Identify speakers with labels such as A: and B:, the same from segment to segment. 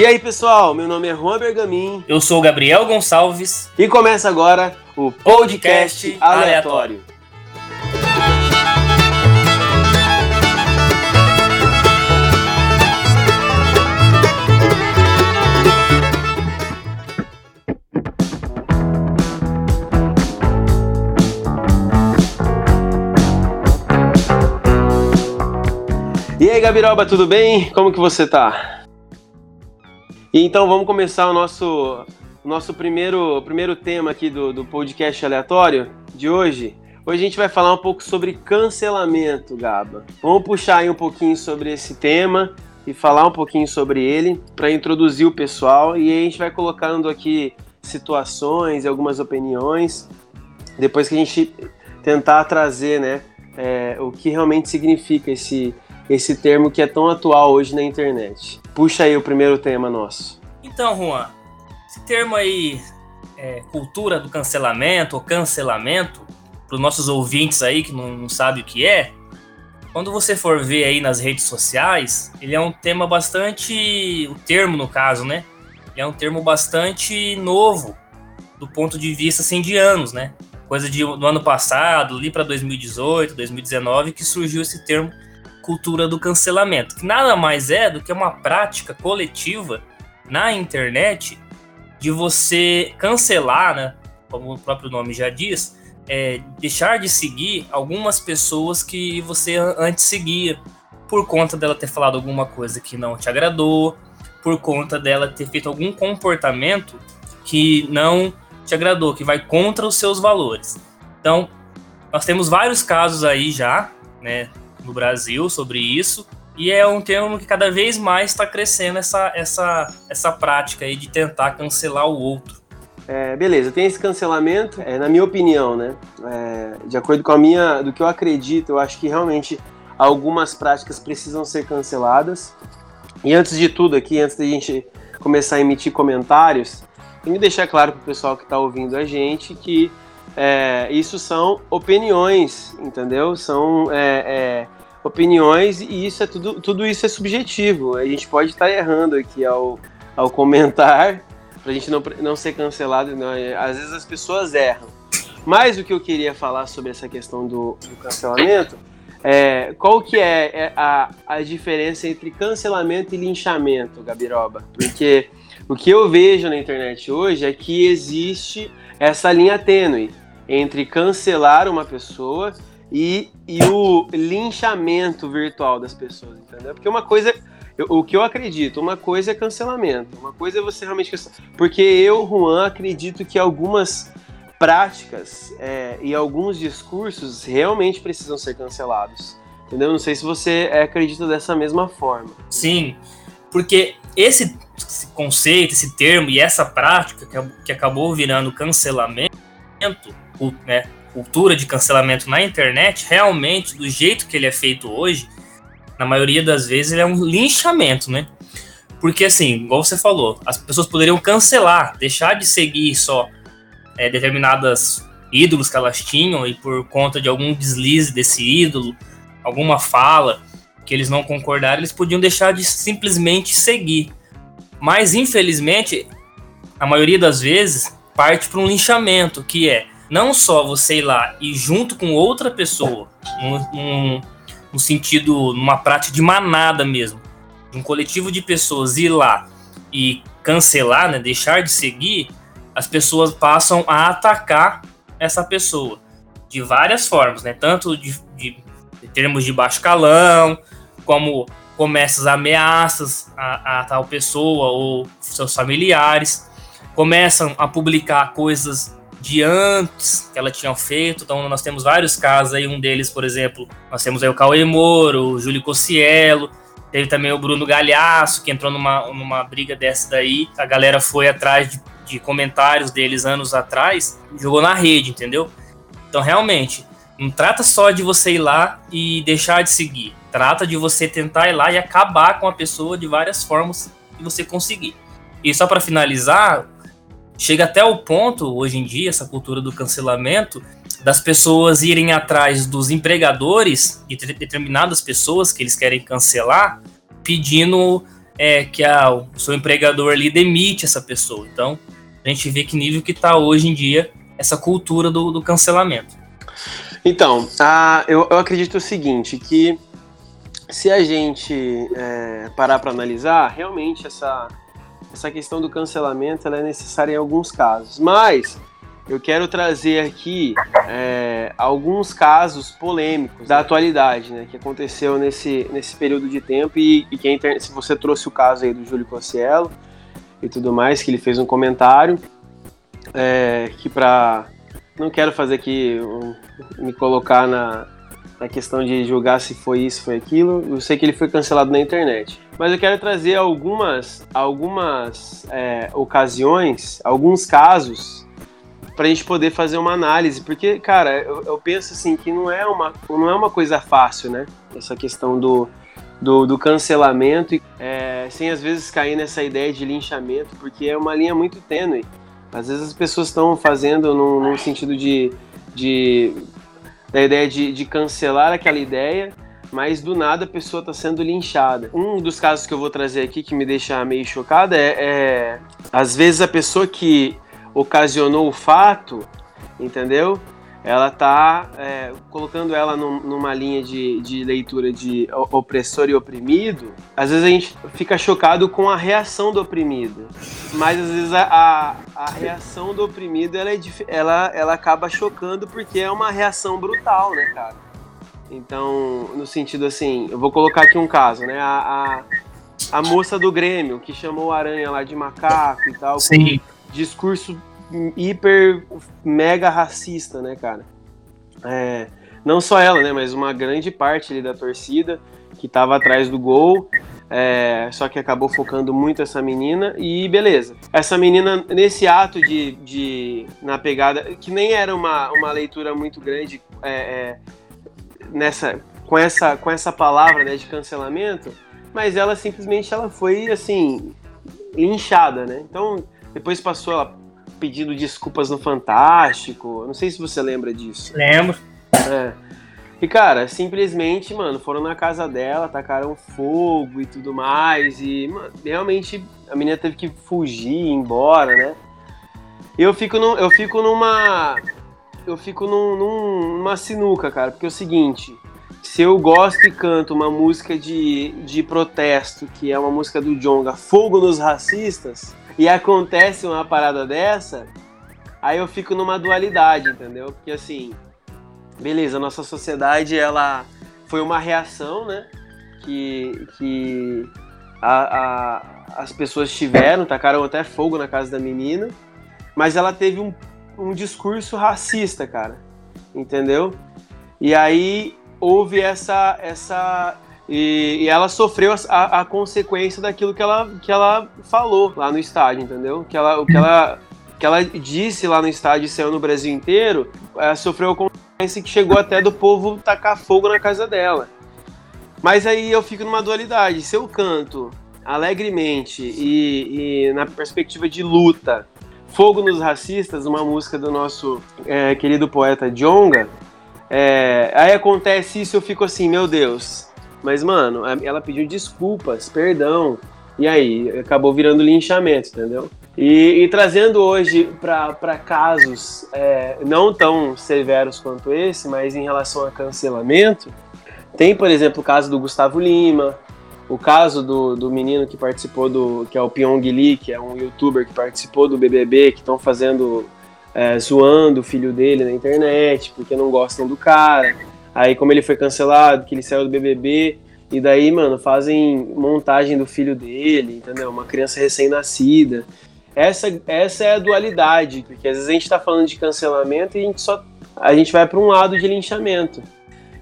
A: E aí, pessoal, meu nome é Juan Bergamin.
B: Eu sou o Gabriel Gonçalves.
A: E começa agora o Podcast, Podcast Aleatório. E aí, Gabiroba, tudo bem? Como que você tá? E então vamos começar o nosso, nosso primeiro, primeiro tema aqui do, do podcast aleatório de hoje. Hoje a gente vai falar um pouco sobre cancelamento, Gaba. Vamos puxar aí um pouquinho sobre esse tema e falar um pouquinho sobre ele para introduzir o pessoal e a gente vai colocando aqui situações e algumas opiniões depois que a gente tentar trazer, né, é, o que realmente significa esse esse termo que é tão atual hoje na internet. Puxa aí o primeiro tema nosso.
B: Então, Juan, esse termo aí, é, cultura do cancelamento ou cancelamento, para os nossos ouvintes aí que não, não sabem o que é, quando você for ver aí nas redes sociais, ele é um tema bastante. O termo, no caso, né? Ele é um termo bastante novo do ponto de vista assim, de anos, né? Coisa de, do ano passado, ali para 2018, 2019, que surgiu esse termo cultura do cancelamento, que nada mais é do que uma prática coletiva na internet de você cancelar, né, como o próprio nome já diz, é, deixar de seguir algumas pessoas que você antes seguia, por conta dela ter falado alguma coisa que não te agradou, por conta dela ter feito algum comportamento que não te agradou, que vai contra os seus valores. Então, nós temos vários casos aí já, né, no Brasil sobre isso. E é um termo que cada vez mais está crescendo essa, essa, essa prática aí de tentar cancelar o outro.
A: É, beleza, tem esse cancelamento, é, na minha opinião, né? É, de acordo com a minha, do que eu acredito, eu acho que realmente algumas práticas precisam ser canceladas. E antes de tudo aqui, antes da gente começar a emitir comentários, tem que deixar claro para o pessoal que está ouvindo a gente que é, isso são opiniões, entendeu? São é, é, opiniões e isso é tudo, tudo isso é subjetivo. A gente pode estar errando aqui ao, ao comentar para a gente não, não ser cancelado. Não. Às vezes as pessoas erram. Mas o que eu queria falar sobre essa questão do, do cancelamento é qual que é, é a, a diferença entre cancelamento e linchamento, Gabiroba? Porque o que eu vejo na internet hoje é que existe essa linha tênue entre cancelar uma pessoa e, e o linchamento virtual das pessoas, entendeu? Porque uma coisa, eu, o que eu acredito, uma coisa é cancelamento, uma coisa é você realmente porque eu, Juan, acredito que algumas práticas é, e alguns discursos realmente precisam ser cancelados, entendeu? Não sei se você acredita dessa mesma forma.
B: Sim, porque esse conceito, esse termo e essa prática que, que acabou virando cancelamento né, cultura de cancelamento na internet, realmente, do jeito que ele é feito hoje, na maioria das vezes, ele é um linchamento, né? Porque, assim, igual você falou, as pessoas poderiam cancelar, deixar de seguir só é, determinadas ídolos que elas tinham e por conta de algum deslize desse ídolo, alguma fala que eles não concordaram, eles podiam deixar de simplesmente seguir. Mas, infelizmente, a maioria das vezes parte para um linchamento, que é não só você ir lá e junto com outra pessoa, num, no sentido, numa prática de manada mesmo, um coletivo de pessoas ir lá e cancelar, né, deixar de seguir, as pessoas passam a atacar essa pessoa de várias formas, né? Tanto de, de, de termos de baixo calão, como começam as ameaças a, a tal pessoa ou seus familiares, começam a publicar coisas de antes que ela tinha feito. Então nós temos vários casos aí, um deles, por exemplo, nós temos aí o Cauê Moro, o Júlio Cossielo, teve também o Bruno Galhaço, que entrou numa, numa briga dessa daí. A galera foi atrás de, de comentários deles anos atrás, jogou na rede, entendeu? Então realmente, não trata só de você ir lá e deixar de seguir. Trata de você tentar ir lá e acabar com a pessoa de várias formas que você conseguir. E só para finalizar, Chega até o ponto, hoje em dia, essa cultura do cancelamento, das pessoas irem atrás dos empregadores e determinadas pessoas que eles querem cancelar, pedindo é que a, o seu empregador ali demite essa pessoa. Então, a gente vê que nível que está hoje em dia essa cultura do, do cancelamento.
A: Então, a, eu, eu, acredito o seguinte, que se a gente é, parar para analisar, realmente essa, essa questão do cancelamento é necessária em alguns casos. Mas eu quero trazer aqui é, alguns casos polêmicos da atualidade, né, que aconteceu nesse, nesse período de tempo e, e se você trouxe o caso aí do Júlio Cossiello e tudo mais, que ele fez um comentário é, que para não quero fazer aqui um, me colocar na, na questão de julgar se foi isso, foi aquilo. Eu sei que ele foi cancelado na internet. Mas eu quero trazer algumas, algumas é, ocasiões, alguns casos para a gente poder fazer uma análise, porque, cara, eu, eu, penso assim que não é uma, não é uma coisa fácil, né? Essa questão do, do, do cancelamento, é, sem às vezes cair nessa ideia de linchamento, porque é uma linha muito tênue. Às vezes as pessoas estão fazendo num, num, sentido de, de da ideia de, de cancelar aquela ideia, mas do nada a pessoa está sendo linchada. Um dos casos que eu vou trazer aqui que me deixa meio chocada é, é às vezes a pessoa que ocasionou o fato, entendeu? Ela tá é, colocando ela num, numa linha de, de leitura de opressor e oprimido. Às vezes a gente fica chocado com a reação do oprimido, mas às vezes a, a, a reação do oprimido ela, é, ela, ela acaba chocando porque é uma reação brutal, né, cara? Então, no sentido assim, eu vou colocar aqui um caso, né? A, a, a moça do Grêmio que chamou o Aranha lá de macaco e tal.
B: Sim
A: discurso hiper mega racista, né, cara? É, não só ela, né, mas uma grande parte ali da torcida que tava atrás do gol. É, só que acabou focando muito essa menina e beleza. Essa menina, nesse ato de, de na pegada, que nem era uma, uma leitura muito grande é, é, nessa, com, essa, com essa palavra né, de cancelamento, mas ela simplesmente ela foi assim, linchada, né? Então depois passou ela pedindo desculpas no Fantástico. Não sei se você lembra disso.
B: Lembro.
A: É. E, cara, simplesmente, mano, foram na casa dela, tacaram fogo e tudo mais. E, mano, realmente a menina teve que fugir, ir embora, né? E eu fico, num, eu fico numa. Eu fico num, num, numa sinuca, cara, porque é o seguinte. Se eu gosto e canto uma música de, de protesto, que é uma música do Jonga, Fogo nos Racistas, e acontece uma parada dessa, aí eu fico numa dualidade, entendeu? Porque assim, beleza, a nossa sociedade ela foi uma reação, né? Que, que a, a, as pessoas tiveram, tacaram até fogo na casa da menina, mas ela teve um, um discurso racista, cara, entendeu? E aí houve essa, essa e, e ela sofreu a, a, consequência daquilo que ela, que ela falou lá no estádio, entendeu? Que ela, o que ela, que ela disse lá no estádio e saiu no Brasil inteiro, é, sofreu a consequência que chegou até do povo tacar fogo na casa dela. Mas aí eu fico numa dualidade. Se eu canto alegremente e, e na perspectiva de luta, Fogo nos Racistas, uma música do nosso é, querido poeta Jonga, é, aí acontece isso eu fico assim, meu Deus, mas, mano, ela pediu desculpas, perdão. E aí, acabou virando linchamento, entendeu? E, e trazendo hoje para casos é, não tão severos quanto esse, mas em relação a cancelamento, tem, por exemplo, o caso do Gustavo Lima, o caso do, do menino que participou do. que é o Pyong Lee, que é um youtuber que participou do BBB, que estão fazendo. É, zoando o filho dele na internet, porque não gostam do cara. Aí, como ele foi cancelado, que ele saiu do BBB, e daí, mano, fazem montagem do filho dele, entendeu? Uma criança recém-nascida. Essa, essa é a dualidade, porque às vezes a gente tá falando de cancelamento e a gente só. A gente vai para um lado de linchamento.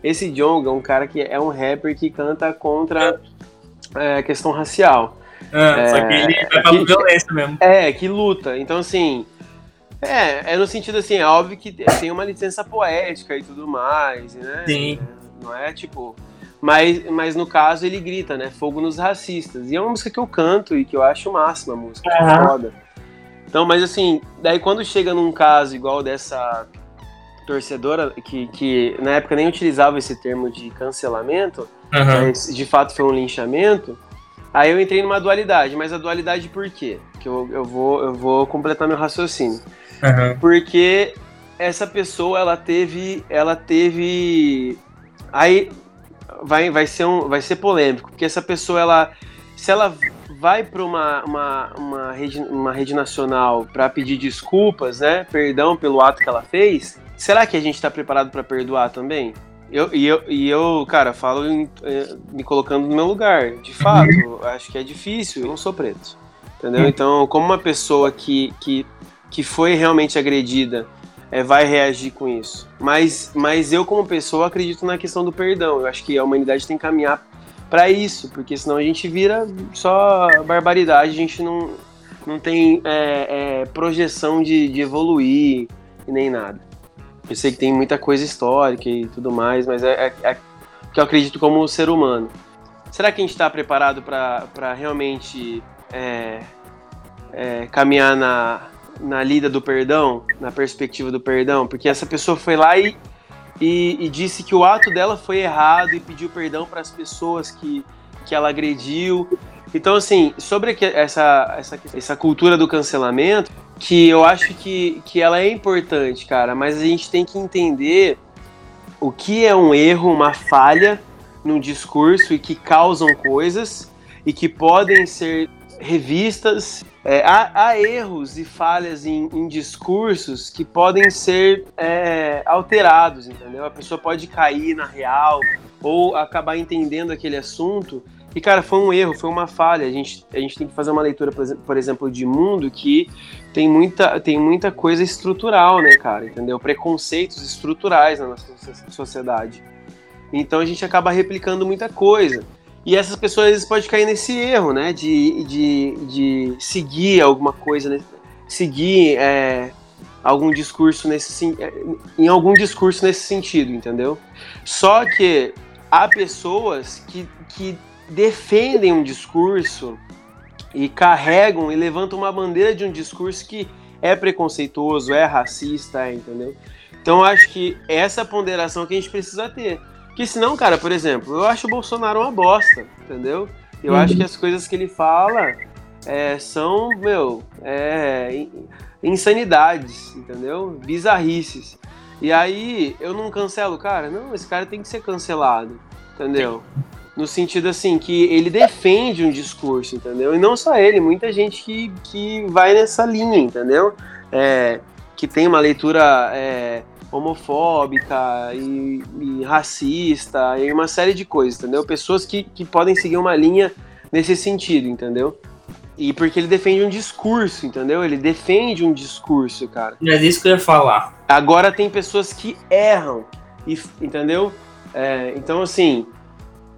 A: Esse Jong é um cara que é um rapper que canta contra é, a questão racial.
B: Ah, é, só que ele vai pra que, violência mesmo.
A: É, que luta. Então, assim, é, é no sentido assim, é óbvio que tem uma licença poética e tudo mais, né?
B: Sim.
A: Não é tipo. Mas, mas no caso ele grita, né? Fogo nos racistas. E é uma música que eu canto e que eu acho máxima a música, uhum. foda. Então, mas assim, daí quando chega num caso igual dessa torcedora, que, que na época nem utilizava esse termo de cancelamento, uhum. mas de fato foi um linchamento, Aí eu entrei numa dualidade, mas a dualidade por quê? Que eu, eu, vou, eu vou completar meu raciocínio. Uhum. Porque essa pessoa, ela teve. Ela teve. Aí vai, vai, ser um, vai ser polêmico, porque essa pessoa, ela. Se ela vai para uma, uma, uma, rede, uma rede nacional para pedir desculpas, né? Perdão pelo ato que ela fez, será que a gente está preparado para perdoar também? Eu, e, eu, e eu, cara, falo em, eh, me colocando no meu lugar. De fato, uhum. acho que é difícil. Eu não sou preto. Entendeu? Uhum. Então, como uma pessoa que, que, que foi realmente agredida é, vai reagir com isso? Mas, mas eu, como pessoa, acredito na questão do perdão. Eu acho que a humanidade tem que caminhar para isso, porque senão a gente vira só barbaridade, a gente não, não tem é, é, projeção de, de evoluir e nem nada. Eu sei que tem muita coisa histórica e tudo mais, mas é, é, é que eu acredito como ser humano. Será que a gente está preparado para realmente é, é, caminhar na, na lida do perdão, na perspectiva do perdão? Porque essa pessoa foi lá e, e, e disse que o ato dela foi errado e pediu perdão para as pessoas que, que ela agrediu. Então, assim, sobre essa, essa, essa cultura do cancelamento, que eu acho que, que ela é importante, cara, mas a gente tem que entender o que é um erro, uma falha no discurso e que causam coisas e que podem ser revistas. É, há, há, erros e falhas em, em discursos que podem ser é, alterados, entendeu? A pessoa pode cair na real ou acabar entendendo aquele assunto e, cara, foi um erro, foi uma falha. A gente, a gente tem que fazer uma leitura, por exemplo, de mundo que tem muita, tem muita coisa estrutural, né, cara? Entendeu? Preconceitos estruturais na nossa sociedade. Então a gente acaba replicando muita coisa. E essas pessoas podem cair nesse erro, né? De, de, de seguir alguma coisa, né? seguir é, algum discurso nesse é, em algum discurso nesse sentido, entendeu? Só que há pessoas que, que defendem um discurso e carregam e levantam uma bandeira de um discurso que é preconceituoso, é racista, entendeu? Então acho que essa ponderação que a gente precisa ter. Que senão, cara, por exemplo, eu acho o Bolsonaro uma bosta, entendeu? Eu uhum. acho que as coisas que ele fala é, são, meu, é, insanidades, entendeu? Bizarrices. E aí eu não cancelo o cara, não, esse cara tem que ser cancelado, entendeu? No sentido assim, que ele defende um discurso, entendeu? E não só ele, muita gente que, que vai nessa linha, entendeu? É, que tem uma leitura é, homofóbica e, e, racista e uma série de coisas, entendeu? Pessoas que, que podem seguir uma linha nesse sentido, entendeu? E porque ele defende um discurso, entendeu? Ele defende um discurso, cara.
B: É disso que eu ia falar.
A: Agora tem pessoas que erram, entendeu? É, então, assim,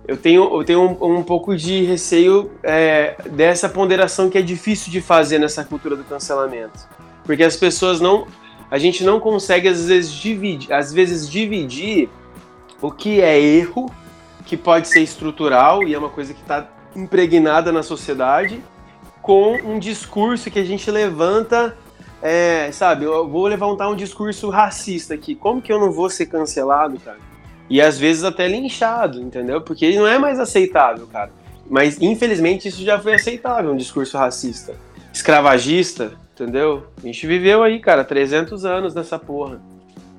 A: eu tenho, eu tenho um, um pouco de receio é, dessa ponderação que é difícil de fazer nessa cultura do cancelamento. Porque as pessoas não. A gente não consegue, às vezes, dividir, às vezes, dividir o que é erro, que pode ser estrutural e é uma coisa que está impregnada na sociedade, com um discurso que a gente levanta. É, sabe, eu vou levantar um discurso racista aqui. Como que eu não vou ser cancelado, cara? E às vezes até linchado, entendeu? Porque ele não é mais aceitável, cara. Mas infelizmente isso já foi aceitável, um discurso racista. Escravagista, entendeu? A gente viveu aí, cara, 300 anos nessa porra.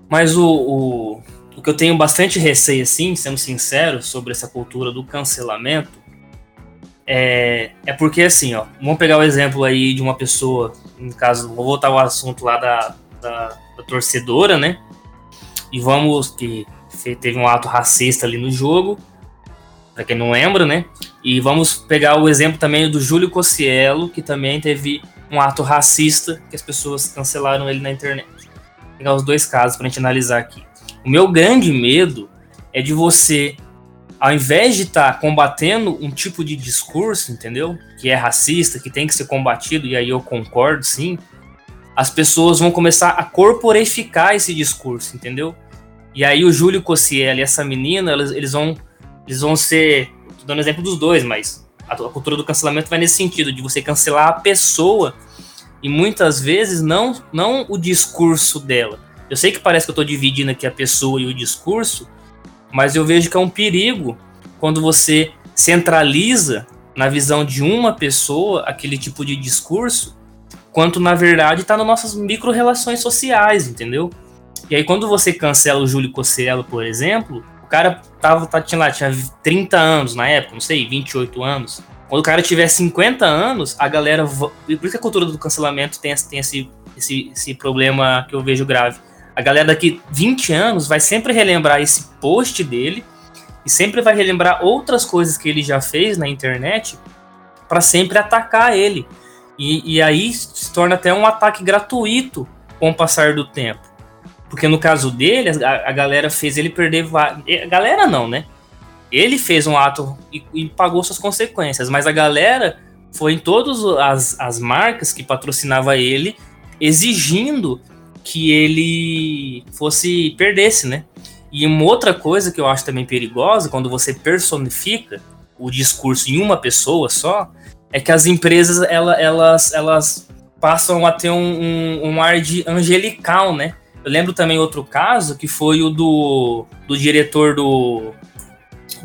B: Mas o, o, o que eu tenho bastante receio, assim, sendo sincero, sobre essa cultura do cancelamento, é, é porque, assim, ó, vamos pegar o exemplo aí de uma pessoa, no caso, vou voltar ao assunto lá da, da, da torcedora, né? E vamos, que teve um ato racista ali no jogo, para quem não lembra, né? E vamos pegar o exemplo também do Júlio Cossielo, que também teve um ato racista que as pessoas cancelaram ele na internet. Vou pegar os dois casos para a gente analisar aqui. O meu grande medo é de você, ao invés de estar tá combatendo um tipo de discurso, entendeu? Que é racista, que tem que ser combatido, e aí eu concordo sim, as pessoas vão começar a corporificar esse discurso, entendeu? E aí o Júlio Cossielli e essa menina, eles, eles vão eles vão ser, tô dando exemplo dos dois, mas a, cultura do cancelamento vai nesse sentido de você cancelar a pessoa e muitas vezes não não o discurso dela. Eu sei que parece que eu estou dividindo aqui a pessoa e o discurso, mas eu vejo que é um perigo quando você centraliza na visão de uma pessoa aquele tipo de discurso, quanto na verdade está nas nossas micro-relações sociais, entendeu? E aí quando você cancela o Júlio Cossielo, por exemplo, cara tava, tá, tinha tinha 30 anos na época, não sei, 28 anos. Quando o cara tiver 50 anos, a galera. Por isso que a cultura do cancelamento tem, tem esse, esse, esse problema que eu vejo grave. A galera daqui 20 anos vai sempre relembrar esse post dele e sempre vai relembrar outras coisas que ele já fez na internet para sempre atacar ele. E, e aí se torna até um ataque gratuito com o passar do tempo. Porque no caso dele, a, a galera fez ele perder. A galera não, né? Ele fez um ato e, e, pagou suas consequências, mas a galera foi em todas as, as marcas que patrocinava ele exigindo que ele fosse perdesse, né? E uma outra coisa que eu acho também perigosa, quando você personifica o discurso em uma pessoa só, é que as empresas ela, elas, elas passam a ter um, um, um, ar de angelical, né? Eu lembro também outro caso que foi o do, do diretor do,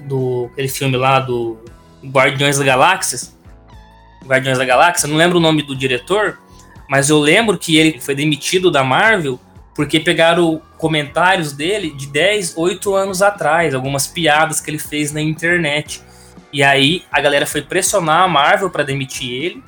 B: do aquele filme lá do Guardiões da Galáxia. Guardiões da Galáxia, não lembro o nome do diretor, mas eu lembro que ele foi demitido da Marvel porque pegaram comentários dele de 10, 8 anos atrás, algumas piadas que ele fez na internet. E aí a galera foi pressionar a Marvel para demitir ele.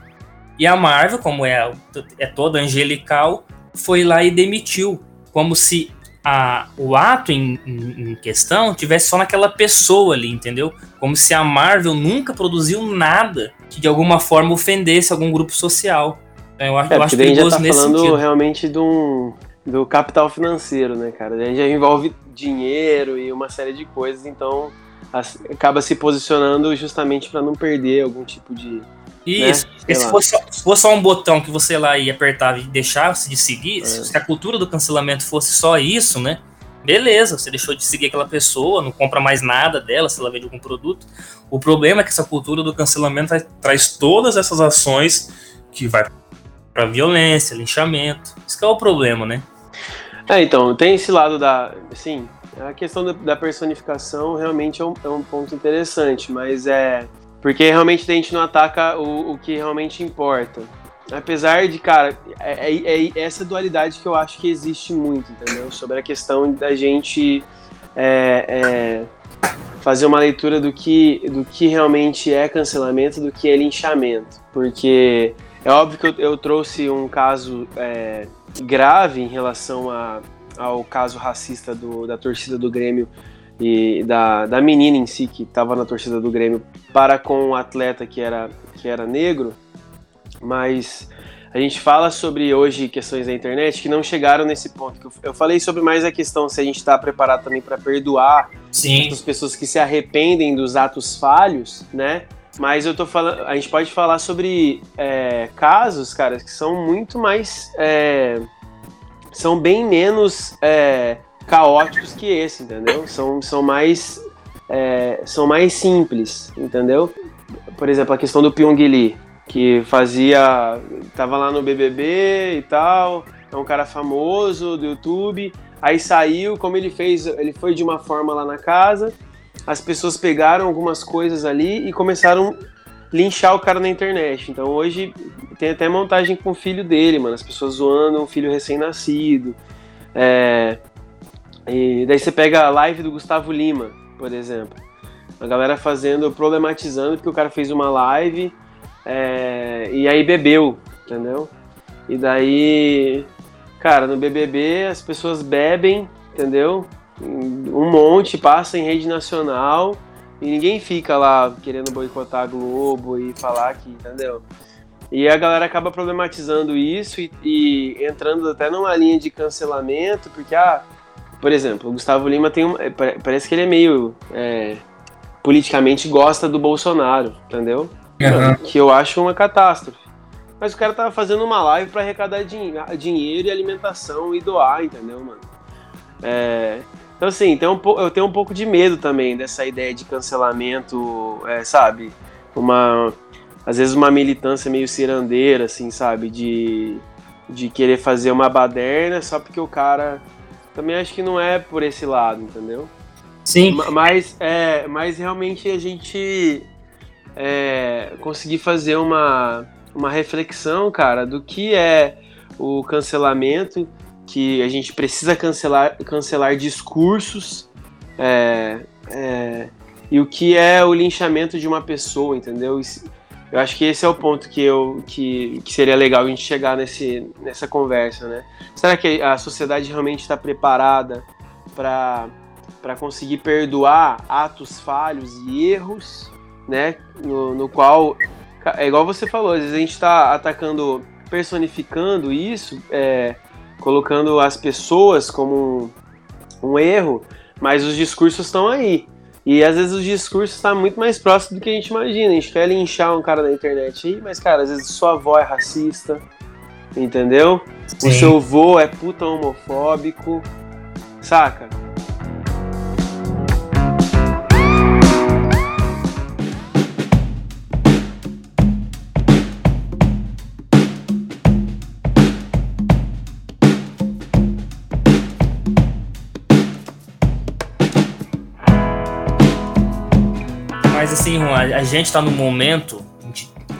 B: E a Marvel, como é, é toda angelical, foi lá e demitiu. Como se a, o ato em, em, em, questão tivesse só naquela pessoa ali, entendeu? Como se a Marvel nunca produziu nada que de alguma forma ofendesse algum grupo social.
A: Eu acho, é, eu acho perigoso já tá falando sentido. realmente de um, do capital financeiro, né, cara? A já envolve dinheiro e uma série de coisas, então acaba se posicionando justamente para não perder algum tipo de. Né,
B: Isso. Né? Se, fosse só, se fosse só um botão que você lá ia apertar e deixasse de seguir, é. se a cultura do cancelamento fosse só isso, né? Beleza, você deixou de seguir aquela pessoa, não compra mais nada dela se ela vende algum produto. O problema é que essa cultura do cancelamento traz todas essas ações que vai para violência, linchamento. Isso é o problema, né?
A: É, então, tem esse lado da. Sim, a questão da personificação realmente é um, é um ponto interessante, mas é. Porque realmente a gente não ataca o, o que realmente importa. Apesar de, cara, é, é, é, essa dualidade que eu acho que existe muito, entendeu? Sobre a questão da gente é, é, fazer uma leitura do que, do que realmente é cancelamento, do que é linchamento. Porque é óbvio que eu, eu trouxe um caso é, grave em relação a, ao caso racista do, da torcida do Grêmio e da, da menina em si que estava na torcida do Grêmio para com o um atleta que era, que era negro, mas a gente fala sobre hoje questões da internet que não chegaram nesse ponto. Eu falei sobre mais a questão se a gente está preparado também para perdoar
B: Sim.
A: as pessoas que se arrependem dos atos falhos, né? Mas eu tô falando. A gente pode falar sobre é, casos, cara, que são muito mais. É, são bem menos é, caóticos que esse, entendeu? São, são mais. É, são mais simples, entendeu? Por exemplo, a questão do Pyong Lee, que fazia. tava lá no BBB e tal, é um cara famoso do YouTube. Aí saiu, como ele fez, ele foi de uma forma lá na casa, as pessoas pegaram algumas coisas ali e começaram linchar o cara na internet. Então hoje tem até montagem com o filho dele, mano. As pessoas zoando um filho recém-nascido. É... E daí você pega a live do Gustavo Lima, por exemplo. A galera fazendo, problematizando porque o cara fez uma live é... e aí bebeu, entendeu? E daí, cara, no BBB as pessoas bebem, entendeu? um monte, passa em rede nacional e ninguém fica lá querendo boicotar a Globo e falar que, entendeu? E a galera acaba problematizando isso e, e, entrando até numa linha de cancelamento, porque, ah, por exemplo, o Gustavo Lima tem um, é, parece que ele é meio é, politicamente gosta do Bolsonaro, entendeu? Uhum. Que eu acho uma catástrofe. Mas o cara tava fazendo uma live para arrecadar din dinheiro e alimentação e doar, entendeu, mano? É, então, assim, tem um, eu tenho um pouco de medo também dessa ideia de cancelamento, é, sabe? Uma. Às vezes uma militância meio cirandeira, assim, sabe? De, de querer fazer uma baderna só porque o cara. Também acho que não é por esse lado, entendeu?
B: Sim.
A: Mas, é, mas realmente a gente. é, conseguir fazer uma, uma reflexão, cara, do que é o cancelamento, que a gente precisa cancelar, cancelar discursos, é, é, e o que é o linchamento de uma pessoa, entendeu? Eu acho que esse é o ponto que, eu, que, que seria legal a gente chegar nesse, nessa conversa, né? Será que a sociedade realmente está preparada para conseguir perdoar atos falhos e erros, né? No, no qual, é igual você falou, às vezes a gente está atacando, personificando isso, é, colocando as pessoas como um, um erro, mas os discursos estão aí. E às vezes o discurso está muito mais próximo do que a gente imagina. A gente quer linchar um cara na internet aí, mas, cara, às vezes sua avó é racista, entendeu? Sim. O seu avô é puta homofóbico, saca?
B: Assim, Juan, a gente está num momento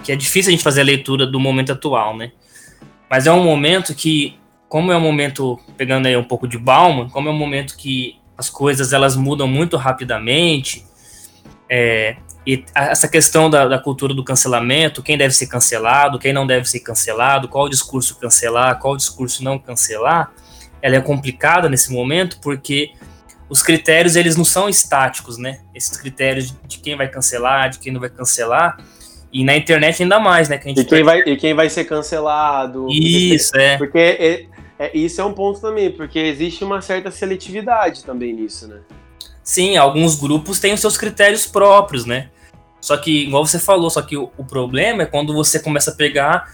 B: que é difícil a gente fazer a leitura do momento atual, né? Mas é um momento que, como é um momento, pegando aí um pouco de Bauman, como é um momento que as coisas elas mudam muito rapidamente, é, e essa questão da, da, cultura do cancelamento, quem deve ser cancelado, quem não deve ser cancelado, qual discurso cancelar, qual discurso não cancelar, ela é complicada nesse momento porque os critérios eles não são estáticos, né? Esses critérios de quem vai cancelar, de quem não vai cancelar. E na internet ainda mais, né?
A: Que a gente e, quem vai, e quem vai ser cancelado.
B: Isso,
A: porque,
B: é.
A: Porque é, é, isso é um ponto também, porque existe uma certa seletividade também nisso, né?
B: Sim, alguns grupos têm os seus critérios próprios, né? Só que, igual você falou, só que o, o problema é quando você começa a pegar,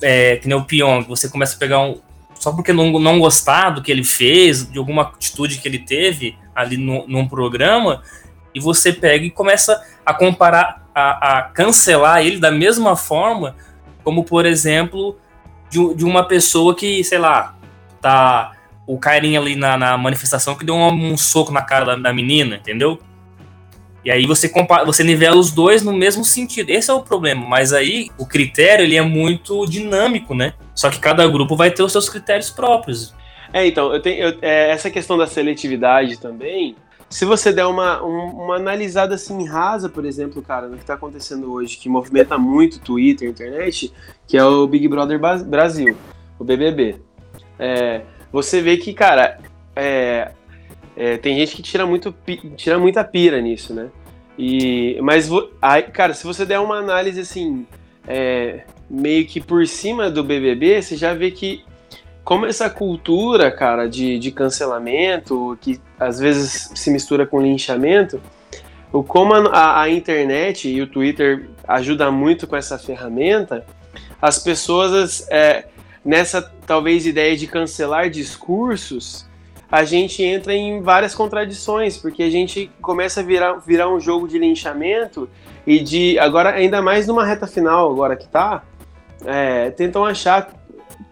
B: é, que nem o Pyong, você começa a pegar um, só porque não, não gostar do que ele fez, de alguma atitude que ele teve ali no, num programa, e você pega e começa a comparar, a, a cancelar ele da mesma forma, como por exemplo, de, de, uma pessoa que, sei lá, tá o carinha ali na, na manifestação que deu um, um soco na cara da, da menina, entendeu? E aí você compara, você nivela os dois no mesmo sentido. Esse é o problema. Mas aí o critério ele é muito dinâmico, né? Só que cada grupo vai ter os seus critérios próprios.
A: É, então, eu tenho eu, é, essa questão da seletividade também. Se você der uma, um, uma analisada assim rasa, por exemplo, cara, no que está acontecendo hoje, que movimenta muito Twitter, internet, que é o Big Brother Brasil, o BBB. É, você vê que, cara, é, é, tem gente que tira, muito, tira muita pira nisso, né? E, mas, aí, cara, se você der uma análise assim, é, meio que por cima do BBB, você já vê que como essa cultura, cara, de, de cancelamento, que às vezes se mistura com linchamento, o como a, a, internet e o Twitter ajuda muito com essa ferramenta, as pessoas é, nessa talvez ideia de cancelar discursos, a gente entra em várias contradições, porque a gente começa a virar, virar um jogo de linchamento e de agora ainda mais numa reta final agora que tá, é, tentam achar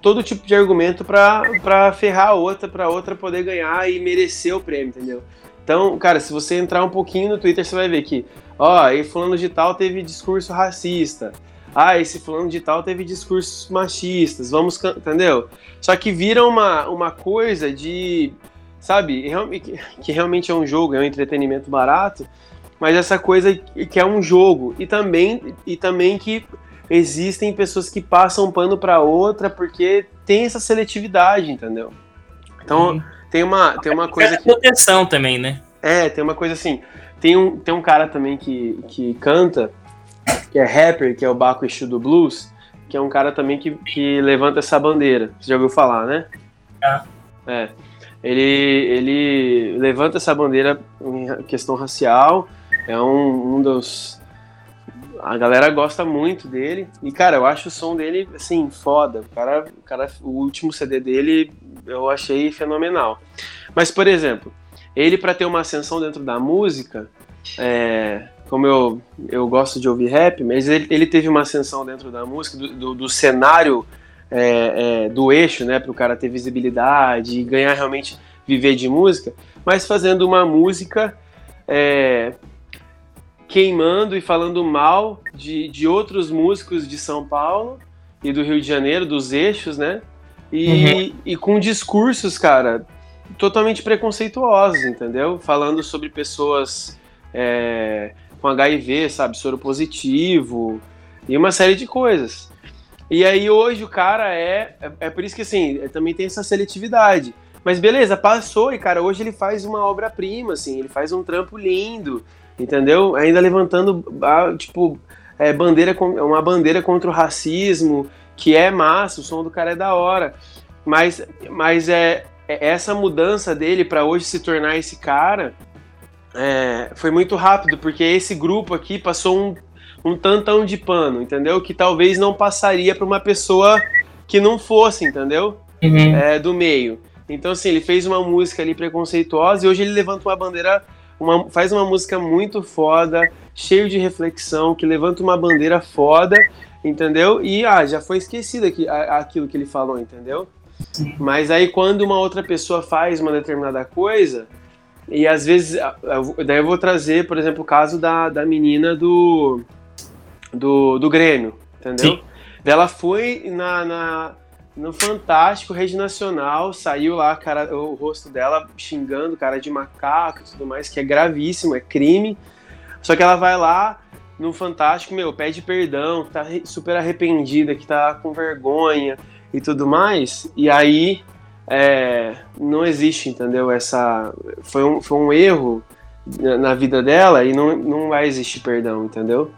A: todo tipo de argumento para ferrar a outra, para outra poder ganhar e merecer o prêmio, entendeu? Então, cara, se você entrar um pouquinho no Twitter, você vai ver que, ó, e fulano de tal teve discurso racista. Ah, esse fulano de tal teve discursos machistas. Vamos, entendeu? Só que vira uma, uma coisa de, sabe, que realmente é um jogo, é um entretenimento barato, mas essa coisa que é um jogo e também e também que existem pessoas que passam pano para outra porque tem essa seletividade, entendeu? Então, uhum. tem uma, tem uma coisa. É
B: que... proteção também, né?
A: É, tem uma coisa assim. Tem um, tem um cara também que, que canta, que é rapper, que é o Baco Exu do Blues, que é um cara também que, que levanta essa bandeira. Você já ouviu falar, né?
B: É.
A: É. Ele, ele levanta essa bandeira em questão racial, é um, um dos, a galera gosta muito dele. E, cara, eu acho o som dele, assim, foda. O cara, o, cara, o último CD dele eu achei fenomenal. Mas, por exemplo, ele, para ter uma ascensão dentro da música, é, como eu, eu gosto de ouvir rap, mas ele, ele teve uma ascensão dentro da música, do, do, do cenário é, é, do eixo, né, para o cara ter visibilidade e ganhar realmente viver de música, mas fazendo uma música é, queimando e falando mal de, de outros músicos de São Paulo e do Rio de Janeiro, dos eixos, né? E, uhum. e com discursos, cara, totalmente preconceituosos, entendeu? Falando sobre pessoas é, com HIV, sabe, soro positivo e uma série de coisas. E aí hoje o cara é, é, é por isso que assim, é, também tem essa seletividade. Mas beleza, passou e cara, hoje ele faz uma obra-prima, assim, ele faz um trampo lindo, entendeu? Ainda levantando, tipo, é, bandeira, uma bandeira contra o racismo, que é massa, o som do cara é da hora. Mas, mas é, é essa mudança dele para hoje se tornar esse cara é, foi muito rápido, porque esse grupo aqui passou um, um tantão de pano, entendeu? Que talvez não passaria para uma pessoa que não fosse, entendeu? Uhum. É, do meio. Então, assim, ele fez uma música ali preconceituosa e hoje ele levanta uma bandeira, uma, faz uma música muito foda, cheio de reflexão, que levanta uma bandeira foda, entendeu? E, ah, já foi esquecido aqui, aquilo que ele falou, entendeu? Mas aí quando uma outra pessoa faz uma determinada coisa, e às vezes, daí eu vou trazer, por exemplo, o caso da, da menina do, do, do Grêmio, entendeu? Sim. Ela foi na, na, no Fantástico, Rede Nacional, saiu lá cara, o rosto dela xingando cara de macaco e tudo mais, que é gravíssimo, é crime. Só que ela vai lá no Fantástico, meu, pede perdão, tá super arrependida, que tá com vergonha e tudo mais, e aí é, não existe, entendeu? Essa foi um, foi um erro na vida dela e não, não vai existir perdão, entendeu?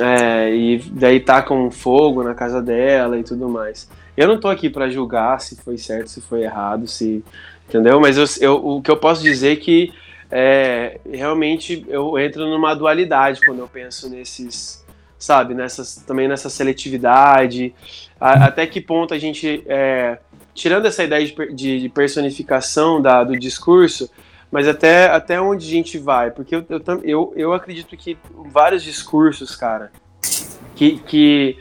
A: É, e daí tá com fogo na casa dela e tudo mais. Eu não tô aqui para julgar se foi certo, se foi errado, se entendeu? Mas eu, eu, o que eu posso dizer é que é, realmente eu entro numa dualidade quando eu penso nesses, sabe, nessas também nessa seletividade, a, até que ponto a gente, é, tirando essa ideia de, de personificação da, do discurso, mas até, até onde a gente vai? Porque eu, eu, eu, eu acredito que vários discursos, cara, que, que,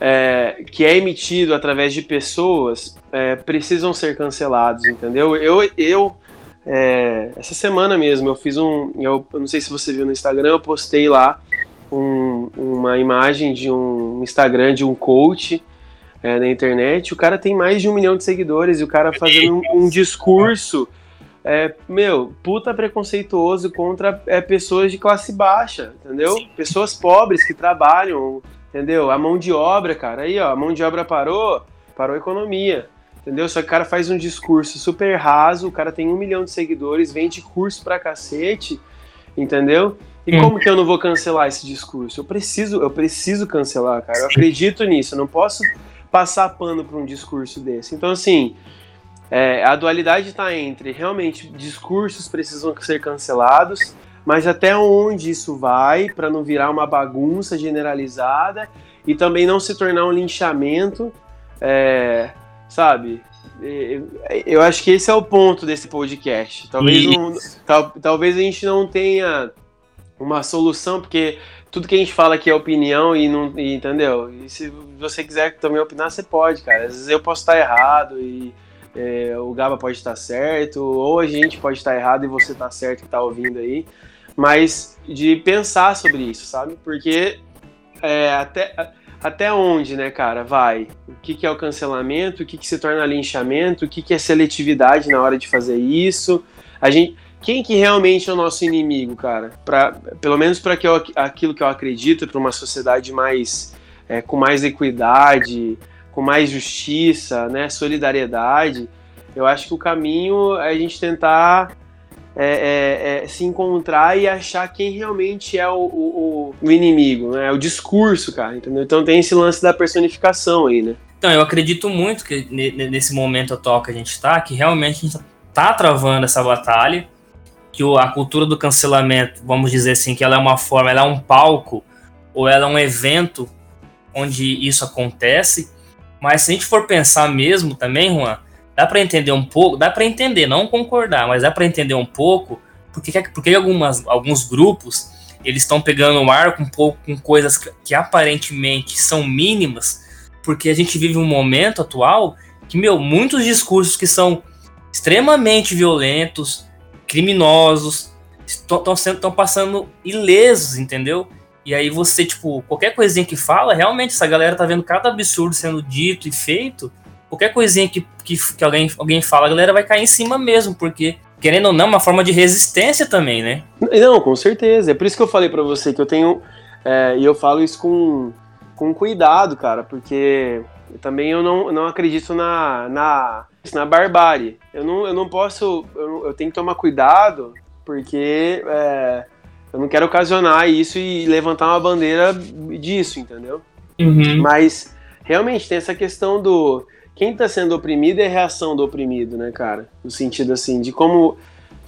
A: é, que é emitido através de pessoas é, precisam ser cancelados, entendeu? Eu, eu é, essa semana mesmo, eu fiz um. Eu, eu, não sei se você viu no Instagram, eu postei lá um, uma imagem de um Instagram de um coach é, na internet, o cara tem mais de um milhão de seguidores e o cara fazendo um, um discurso, é, meu, puta preconceituoso contra é, pessoas de classe baixa, entendeu? Pessoas pobres que trabalham, entendeu? A mão de obra, cara, aí ó, a mão de obra parou, parou a economia, entendeu? Só que o cara faz um discurso super raso, o cara tem um milhão de seguidores, vende curso pra cacete, entendeu? E como que eu não vou cancelar esse discurso? Eu preciso, eu preciso cancelar, cara. Eu acredito nisso. Eu não posso passar pano para um discurso desse. Então, assim, é, a dualidade está entre realmente discursos precisam ser cancelados, mas até onde isso vai para não virar uma bagunça generalizada e também não se tornar um linchamento, é, sabe? Eu acho que esse é o ponto desse podcast. Talvez, não, tal, talvez a gente não tenha uma solução, porque tudo que a gente fala aqui é opinião e não. E, entendeu? E se você quiser também opinar, você pode, cara. Às vezes eu posso estar errado e é, o Gaba pode estar certo, ou a gente pode estar errado e você está certo que está ouvindo aí. Mas de pensar sobre isso, sabe? Porque é, até, até onde, né, cara, vai? O que, que é o cancelamento? O que, que se torna linchamento? O que, que é seletividade na hora de fazer isso? A gente quem que realmente é o nosso inimigo, cara? Pra, pelo menos para aquilo que eu acredito, para uma sociedade mais é, com mais equidade, com mais justiça, né, solidariedade, eu acho que o caminho é a gente tentar é, é, é, se encontrar e achar quem realmente é o, o, o, inimigo, né? O discurso, cara, entendeu? Então tem esse lance da personificação aí, né?
B: Então, eu acredito muito que nesse momento atual que a gente está, que realmente a gente tá travando essa batalha, que a cultura do cancelamento, vamos dizer assim, que ela é uma forma, ela é um palco ou ela é um evento onde isso acontece. Mas se a gente for pensar mesmo também, Juan, dá para entender um pouco, dá para entender, não concordar, mas dá para entender um pouco porque, porque algumas, alguns grupos eles estão pegando o ar com um pouco com coisas que, que aparentemente são mínimas, porque a gente vive um momento atual que, meu, muitos discursos que são extremamente violentos, criminosos, estão passando ilesos, entendeu? E aí você, tipo, qualquer coisinha que fala, realmente essa galera tá vendo cada absurdo sendo dito e feito. Qualquer coisinha que, que, que alguém, alguém fala, a galera vai cair em cima mesmo, porque, querendo ou não, é uma forma de resistência também, né?
A: Não, com certeza. É por isso que eu falei para você que eu tenho. É, e eu falo isso com, com cuidado, cara, porque também eu não, não acredito na, na, na barbárie. Eu não, eu não posso. Eu, eu tenho que tomar cuidado, porque. É, eu não quero ocasionar isso e levantar uma bandeira disso, entendeu? Uhum. Mas realmente tem essa questão do quem está sendo oprimido é a reação do oprimido, né, cara? No sentido assim de como,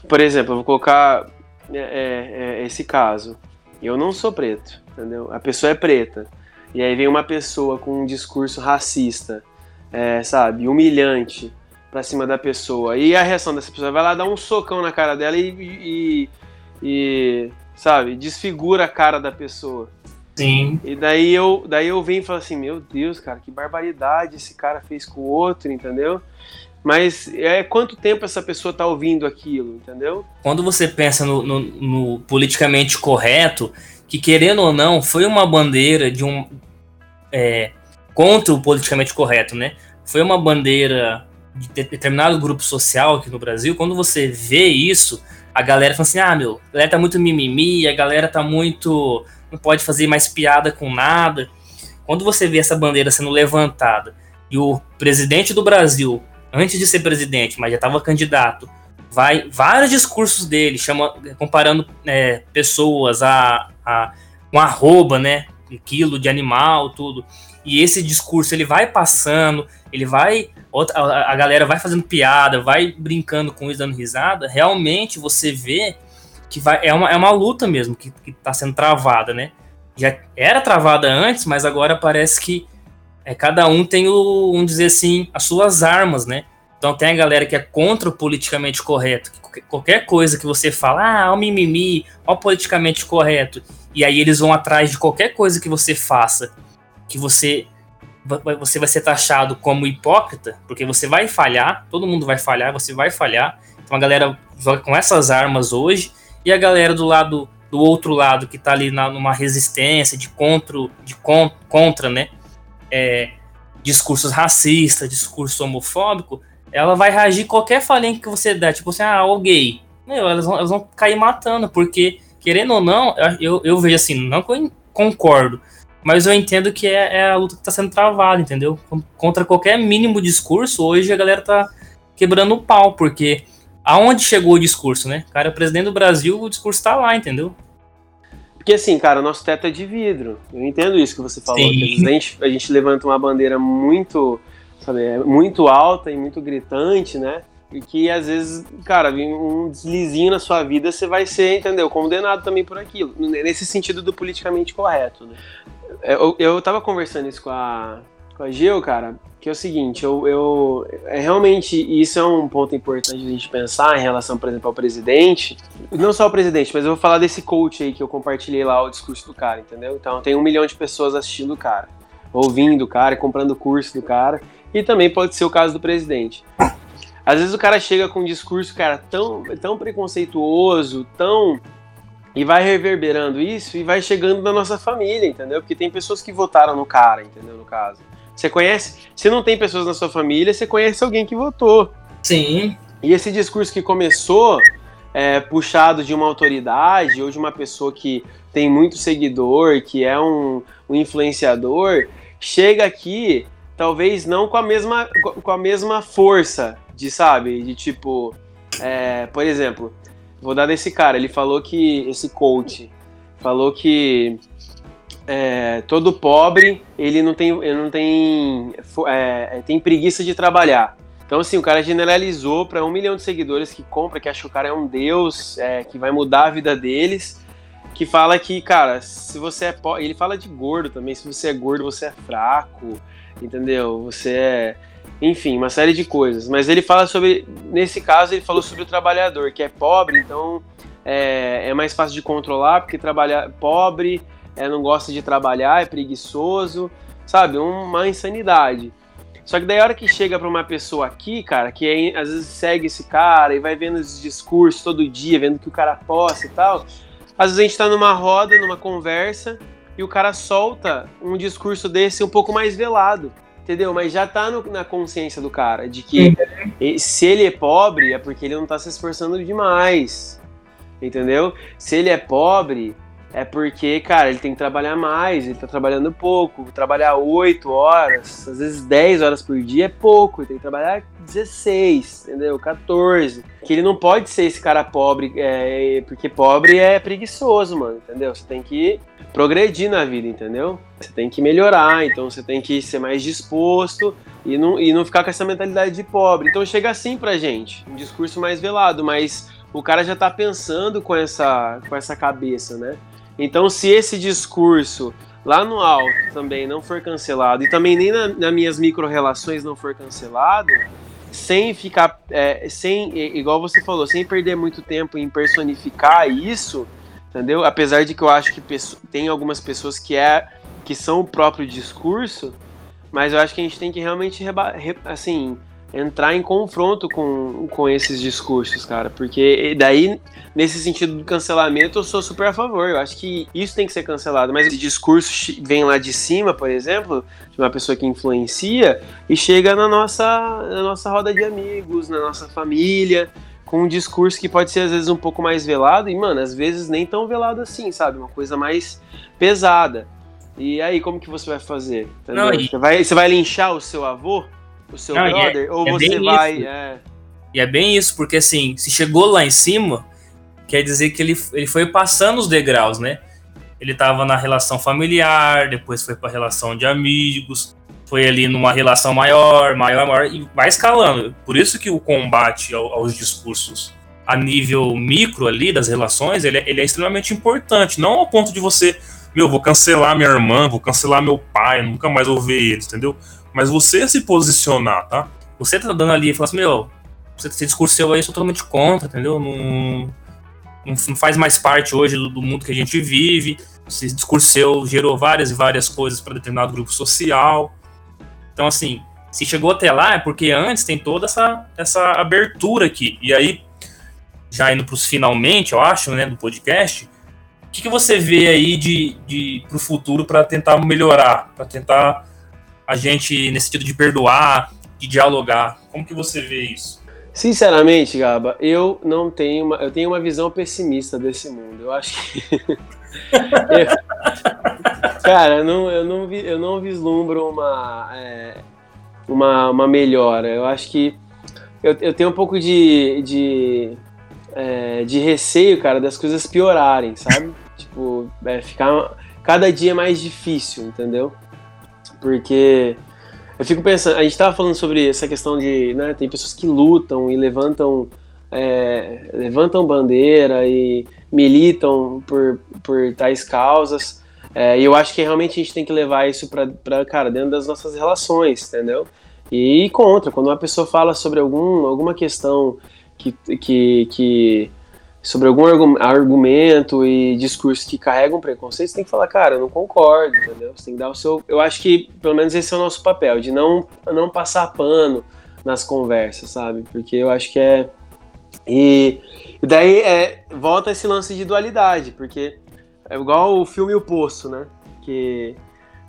A: por exemplo, eu vou colocar é, é, é, esse caso. Eu não sou preto, entendeu? A pessoa é preta. E aí vem uma pessoa com um discurso racista, é, sabe, humilhante pra cima da pessoa. E a reação dessa pessoa vai lá dar um socão na cara dela e, e, e sabe? Desfigura a cara da pessoa.
B: Sim.
A: E daí eu, daí eu venho e falo assim, meu Deus, cara, que barbaridade esse cara fez com o outro, entendeu? Mas é quanto tempo essa pessoa tá ouvindo aquilo, entendeu?
B: Quando você pensa no, no, no politicamente correto, que querendo ou não, foi uma bandeira de um. É, contra o politicamente correto, né? Foi uma bandeira de determinado grupo social aqui no Brasil. Quando você vê isso, a galera fala assim: ah, meu, a galera tá muito mimimi, a galera tá muito. Não pode fazer mais piada com nada. Quando você vê essa bandeira sendo levantada e o presidente do Brasil, antes de ser presidente, mas já estava candidato, vai vários discursos dele, chama, comparando é, pessoas a, a um arroba, né? Quilo de animal, tudo. E esse discurso ele vai passando, ele vai a galera vai fazendo piada, vai brincando com isso, dando risada, realmente você vê que vai, é, uma, é uma luta mesmo que, que tá sendo travada, né? Já era travada antes, mas agora parece que é, cada um tem o, dizer assim, as suas armas, né? Então tem a galera que é contra o politicamente correto, que qualquer coisa que você fala, ah, o mimimi, ó politicamente correto, e aí eles vão atrás de qualquer coisa que você faça, que você você vai ser taxado como hipócrita, porque você vai falhar, todo mundo vai falhar, você vai falhar. Então a galera joga com essas armas hoje, e a galera do lado do outro lado que tá ali na, numa resistência de contra, de con, contra, né, é, discursos racistas, discurso homofóbico, ela vai reagir qualquer falha que você der, tipo assim, ah, o gay. Meu, elas vão, elas vão cair matando, porque, querendo ou não, eu, eu vejo assim, não que eu concordo, mas eu entendo que é, é a luta que está sendo travada, entendeu? Contra qualquer mínimo discurso, hoje a galera tá quebrando o pau, porque aonde chegou o discurso, né? Cara, o presidente do Brasil, o discurso tá lá, entendeu?
A: Porque assim, cara, nosso teto é de vidro. Eu entendo isso que você falou. Que a, gente, a gente levanta uma bandeira muito, sabe, é muito alta e muito gritante, né? E que às vezes, cara, um deslizinho na sua vida, você vai ser, entendeu? Condenado também por aquilo. Nesse sentido do politicamente correto, né? Eu, eu tava conversando isso com a, com a Gil, cara, que é o seguinte, eu, eu é, realmente isso é um ponto importante a gente pensar em relação, por exemplo, ao presidente. Não só ao presidente, mas eu vou falar desse coach aí que eu compartilhei lá o discurso do cara, entendeu? Então tem um milhão de pessoas assistindo o cara, ouvindo o cara, comprando o curso do cara, e também pode ser o caso do presidente. Às vezes o cara chega com um discurso, cara, tão, tão preconceituoso, tão e vai reverberando isso e vai chegando na nossa família, entendeu? Porque tem pessoas que votaram no cara, entendeu? No caso. Você conhece. Se não tem pessoas na sua família, você conhece alguém que votou.
B: Sim.
A: E esse discurso que começou é, puxado de uma autoridade ou de uma pessoa que tem muito seguidor, que é um, um influenciador, chega aqui talvez não com a mesma, com a mesma força de, sabe, de tipo, é, por exemplo, Vou dar desse cara. Ele falou que. Esse coach falou que é, todo pobre ele não tem, ele não tem, é, é, tem preguiça de trabalhar. Então, assim, o cara generalizou para um milhão de seguidores que compra, que acha que o cara é um deus, é, que vai mudar a vida deles. Que fala que, cara, se você é pobre. Ele fala de gordo também. Se você é gordo, você é fraco, entendeu? Você é enfim, uma série de coisas. Mas ele fala sobre, nesse caso, ele falou sobre o trabalhador, que é pobre, então é, é mais fácil de controlar, porque trabalhar pobre, é, não gosta de trabalhar, é preguiçoso, sabe? Uma insanidade. Só que daí a hora que chega pra uma pessoa aqui, cara, que é, às vezes segue esse cara e vai vendo os discursos todo dia, vendo que o cara posta e tal, às vezes a gente tá numa roda, numa conversa, e o cara solta um discurso desse um pouco mais velado. Entendeu? Mas já tá no, na consciência do cara de que se ele é pobre é porque ele não tá se esforçando demais. Entendeu? Se ele é pobre é porque, cara, ele tem que trabalhar mais, ele tá trabalhando pouco. Trabalhar 8 horas, às vezes 10 horas por dia é pouco, ele tem que trabalhar 16, entendeu? 14. Que ele não pode ser esse cara pobre, é, porque pobre é preguiçoso, mano, entendeu? Você tem que progredir na vida, entendeu? Você tem que melhorar, então você tem que ser mais disposto e não, e não ficar com essa mentalidade de pobre. Então chega assim pra gente, um discurso mais velado, mas o cara já tá pensando com essa, com essa cabeça, né? Então, se esse discurso lá no alto também não for cancelado, e também nem na, nas minhas micro-relações não for cancelado, sem ficar, é, sem, igual você falou, sem perder muito tempo em personificar isso, entendeu? Apesar de que eu acho que tem algumas pessoas que, é, que são o próprio discurso, mas eu acho que a gente tem que realmente, assim, entrar em confronto com, com esses discursos, cara. Porque daí, nesse sentido do cancelamento, eu sou super a favor. Eu acho que isso tem que ser cancelado. Mas esse discurso vem lá de cima, por exemplo, de uma pessoa que influencia, e chega na nossa, na nossa roda de amigos, na nossa família, com um discurso que pode ser às vezes um pouco mais velado, e, mano, às vezes nem tão velado assim, sabe? Uma coisa mais pesada. E aí, como que você vai fazer? Não, e... você, vai, você vai linchar o seu avô? O seu Não, é- brother? É, ou é você vai. É...
B: E é bem isso, porque assim, se chegou lá em cima, quer dizer que ele, ele foi passando os degraus, né? Ele tava na relação familiar, depois foi pra relação de amigos, foi ali numa relação maior, maior, maior, e vai escalando. Por isso que o combate ao, aos discursos a nível micro ali das relações, ele, é, ele é extremamente importante. Não ao ponto de você, meu, vou cancelar minha irmã, vou cancelar meu pai, nunca mais vou ver eles, entendeu? Mas você se posicionar, tá? Você tá dando ali e falar assim, meu, você, você discursou aí, eu sou totalmente contra, entendeu? Não, não, não faz mais parte hoje do, do, mundo que a gente vive. Esse discurso gerou várias e várias coisas para determinado grupo social. Então, assim, se chegou até lá é porque antes tem toda essa, essa abertura aqui. E aí, já indo para os finalmente, eu acho, né, do podcast, o que, que você vê aí de, de para o futuro para tentar melhorar, para tentar a gente nesse sentido de perdoar, de dialogar? Como que você vê isso?
A: Sinceramente, Gaba, eu não tenho uma, eu tenho uma visão pessimista desse mundo. Eu acho que eu, cara, não, eu não vi, eu não vislumbro uma é, uma, uma melhora. Eu acho que eu, eu tenho um pouco de de, é, de receio, cara, das coisas piorarem, sabe? Tipo, é, ficar cada dia mais difícil, entendeu? Porque eu fico pensando, a gente estava falando sobre essa questão de, né, tem pessoas que lutam e levantam, é, levantam bandeira e militam por, por tais causas. É, e eu acho que realmente a gente tem que levar isso para, cara, dentro das nossas relações, entendeu? E contra, quando uma pessoa fala sobre algum, alguma questão que, que, que sobre algum argumento e discurso que carregam preconceito, você tem que falar, cara, eu não concordo, entendeu? Você tem que dar o seu. Eu acho que, pelo menos, esse é o nosso papel, de não, não passar pano nas conversas, sabe? Porque eu acho que é. E, e daí é, volta esse lance de dualidade, porque é igual o filme O Poço, né? Que.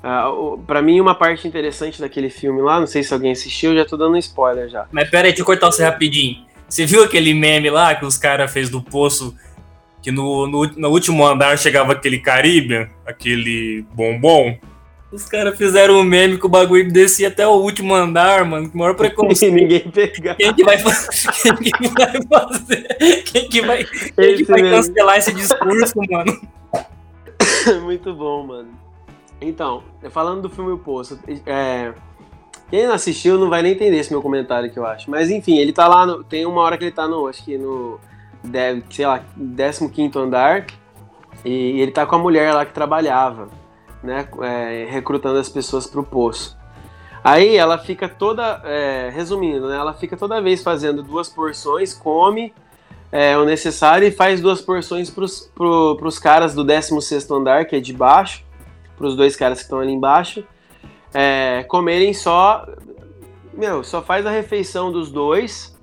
A: Uh, para mim, uma parte interessante daquele filme lá, não sei se alguém assistiu, já tô dando um spoiler já.
B: Mas pera aí, deixa eu cortar você rapidinho. Você viu aquele meme lá que os caras fez do poço? Que no, no, no, último andar chegava aquele Caribe, aquele bombom. Os caras fizeram um meme que o bagulho descia até o último andar, mano. Que maior preconceito.
A: ninguém pegar.
B: Quem que vai, quem que vai fazer? Quem que vai, quem que vai cancelar esse discurso, mano?
A: Muito bom, mano. Então, falando do filme O Poço, é, quem não assistiu não vai nem entender esse meu comentário que eu acho. Mas enfim, ele tá lá, no, tem uma hora que ele tá no, acho que no, sei lá, 15 andar, e ele tá com a mulher lá que trabalhava, né, é, recrutando as pessoas pro poço. Aí ela fica toda, é, resumindo, né, ela fica toda vez fazendo duas porções, come é, o necessário e faz duas porções pros, pro, pros caras do 16 andar, que é de baixo, pros dois caras que estão ali embaixo, é, comerem só meu, só faz a refeição dos dois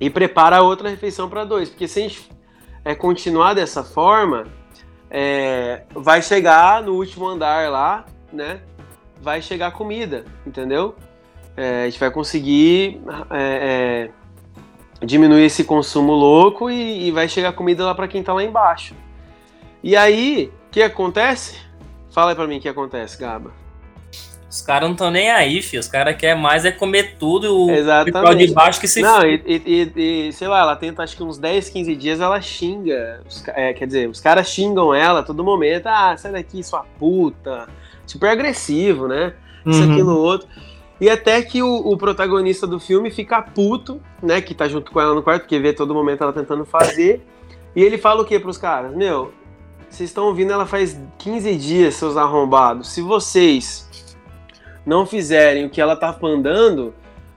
A: e prepara outra refeição para dois. Porque se a gente é, continuar dessa forma, é, vai chegar no último andar lá, né? Vai chegar comida, entendeu? É, a gente vai conseguir é, é, diminuir esse consumo louco e, e vai chegar comida lá para quem tá lá embaixo. E aí, o que acontece? Fala pra mim o que acontece, Gaba.
B: Os caras não estão nem aí, filho. Os caras querem mais é comer tudo o de baixo que se
A: Não, e, e, e, sei lá, ela tenta acho que uns 10, 15 dias ela xinga. Os, é, quer dizer, os caras xingam ela a todo momento. Ah, sai daqui, sua puta. Super agressivo, né? Isso,
B: Uhum.
A: aquilo, outro. E até que o, o protagonista do filme fica puto, né? Que tá junto com ela no quarto, porque vê todo momento ela tentando fazer. E ele fala o que pros caras? Meu, vocês estão ouvindo ela faz 15 dias, seus arrombados. Se vocês não fizerem o que ela tá mandando,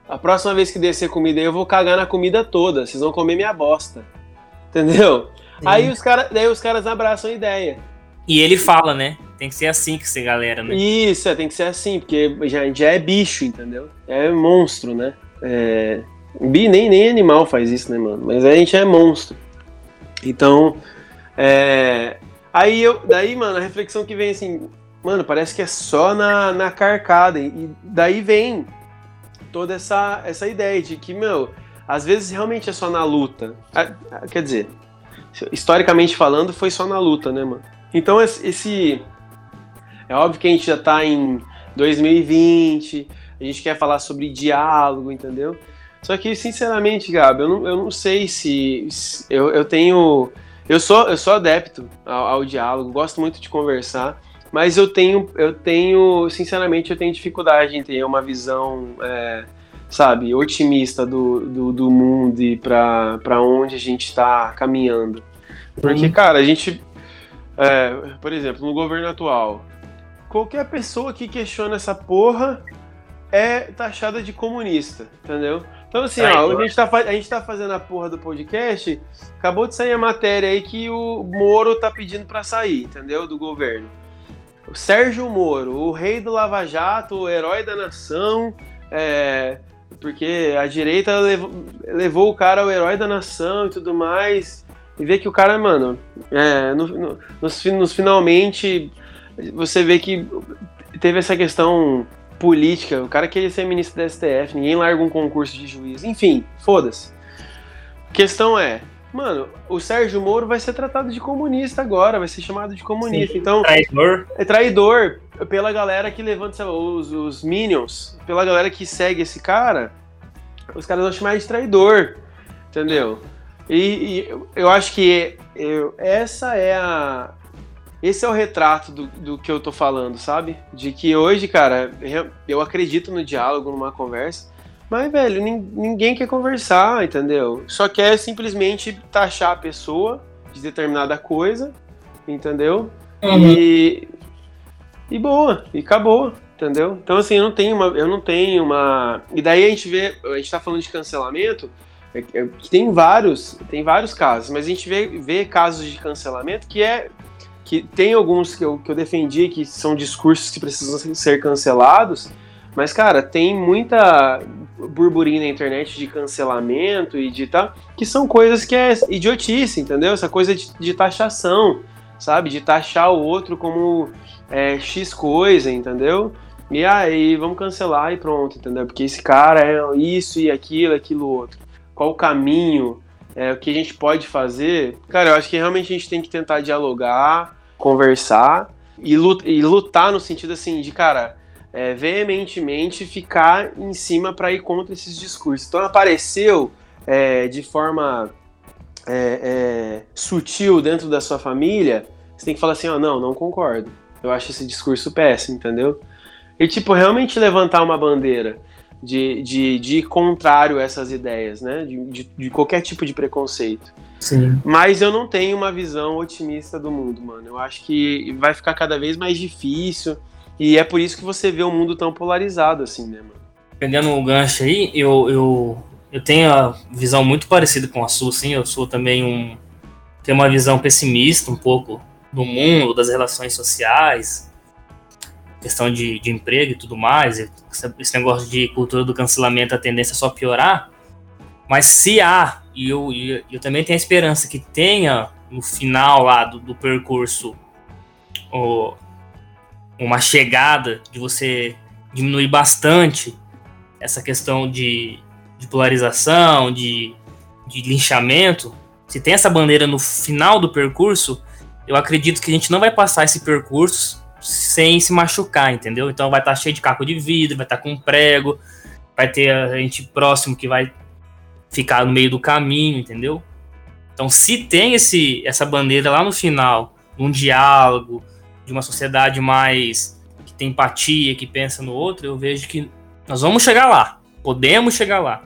A: a próxima vez que descer comida aí, eu vou cagar na comida toda. Vocês vão comer minha bosta. Entendeu? Aí os, cara, daí os caras abraçam a ideia.
B: E ele fala, né? Tem que ser assim que essa galera, né?
A: Isso, é, tem que ser assim, porque já, já é bicho, entendeu? É monstro, né? É, bi, nem, nem animal faz isso, né, mano? Mas a gente é monstro. Então, é, aí eu, daí, mano, a reflexão que vem assim, mano, parece que é só na, na carcada. E daí vem toda essa, essa ideia de que, meu, às vezes realmente é só na luta. Ah, ah, Quer dizer, historicamente falando, foi só na luta, né, mano? Então esse-. É óbvio que a gente já tá em 2020, a gente quer falar sobre diálogo, entendeu? Só que, sinceramente, Gabi, eu não, eu não sei se. se- eu, eu tenho. Eu sou, eu sou adepto ao, ao diálogo, gosto muito de conversar, mas eu tenho, eu tenho, sinceramente, eu tenho dificuldade em ter uma visão, é, sabe, otimista do, do, do mundo e pra, pra onde a gente tá caminhando. Porque, cara, a gente. é, por exemplo, no governo atual, qualquer pessoa que questiona essa porra é taxada de comunista, entendeu? Então, assim, ó,
B: Traidor.
A: a gente, tá, a gente tá fazendo a porra do podcast, acabou de sair a matéria aí que o Moro tá pedindo pra sair, entendeu? Do governo. O Sérgio Moro, o rei do Lava Jato, o herói da nação, é, porque a direita levou, levou o cara ao herói da nação e tudo mais. E vê que o cara, mano, é, no- no- nos, nos finalmente você vê que teve essa questão política. O cara queria ser ministro da STF, ninguém larga um concurso de juiz. Enfim, foda-se. Questão é, mano, o Sérgio Moro vai ser tratado de comunista agora, vai ser chamado de comunista.
B: Sim.
A: Então,
B: Traidor.
A: é traidor pela galera que levanta os, os Minions, pela galera que segue esse cara, os caras vão chamar ele de traidor, entendeu? E, e eu- acho que eu- essa é a. Esse é o retrato do, do que eu tô falando, sabe? De que hoje, cara, eu acredito no diálogo, numa conversa, mas, velho, nin- ninguém quer conversar, entendeu? Só quer simplesmente taxar a pessoa de determinada coisa, entendeu? E, e boa, e acabou, entendeu? Então assim, eu não tenho uma, eu não tenho uma, e daí a gente vê, a gente tá falando de cancelamento, é, é, que tem vários, tem vários casos, mas a gente vê, vê casos de cancelamento que é que tem alguns que eu, que eu defendi que são discursos que precisam ser cancelados, mas cara, tem muita burburinho na internet de cancelamento e de tal, que são coisas que é idiotice, entendeu? Essa coisa de, de taxação, sabe? De taxar o outro como é, X coisa, entendeu? E aí, vamos cancelar e pronto, entendeu? Porque esse cara é isso e aquilo, aquilo outro. Qual o caminho? É, o que a gente pode fazer? Cara, eu acho que realmente a gente tem que tentar dialogar, conversar e, e lutar no sentido assim de, cara, é, veementemente ficar em cima para ir contra esses discursos. Então apareceu é, de forma é, é, sutil dentro da sua família, você tem que falar assim, ó, não, não concordo. Eu acho esse discurso péssimo, entendeu? E, tipo, realmente levantar uma bandeira de, de, de ir contrário a essas ideias, né? De, de, de qualquer tipo de preconceito.
B: Sim.
A: Mas eu não tenho uma visão otimista do mundo, mano. Eu acho que vai ficar cada vez mais difícil. E é por isso que você vê o mundo tão polarizado, assim, né, mano?
B: Pegando o gancho aí, eu, eu, eu tenho a visão muito parecida com a sua, assim. Eu sou também um. Tenho uma visão pessimista um pouco do mundo, das relações sociais. questão de, de emprego e tudo mais, esse negócio de cultura do cancelamento, a tendência é só piorar. Mas se há, e eu, eu também tenho a esperança que tenha no final lá do, do percurso o, uma chegada de você diminuir bastante essa questão de, de polarização, de, de linchamento, se tem essa bandeira no final do percurso, eu acredito que a gente não vai passar esse percurso sem se machucar, entendeu? Então vai estar tá cheio de caco de vidro, vai estar tá com prego, vai ter a gente próximo que vai ficar no meio do caminho, entendeu? Então se tem esse essa bandeira lá no final, um diálogo, de uma sociedade mais que tem empatia, que pensa no outro, eu vejo que nós vamos chegar lá. Podemos chegar lá.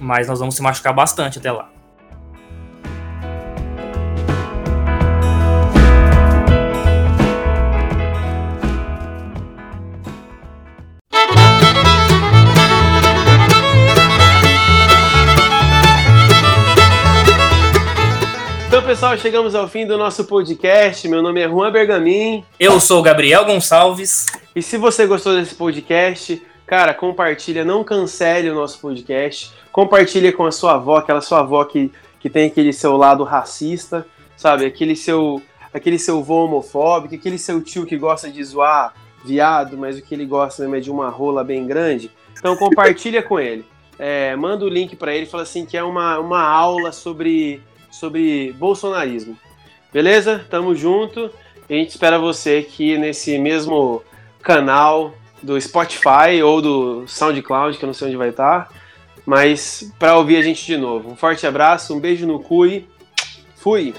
B: Mas nós vamos se machucar bastante até lá.
A: Pessoal, chegamos ao fim do nosso podcast. Meu nome é Juan Bergamin.
B: Eu sou o Gabriel Gonçalves.
A: E se você gostou desse podcast, cara, compartilha, não cancele o nosso podcast. Compartilha com a sua avó, aquela sua avó que, que tem aquele seu lado racista, sabe? Aquele seu, aquele seu vô homofóbico, aquele seu tio que gosta de zoar viado, mas o que ele gosta mesmo é de uma rola bem grande. Então compartilha com ele. É, manda o link para ele fala assim que é uma, uma aula sobre sobre bolsonarismo. Beleza? Tamo junto. A gente espera você aqui nesse mesmo canal do Spotify ou do SoundCloud, que eu não sei onde vai estar, mas para ouvir a gente de novo. Um forte abraço, um beijo no cu e fui!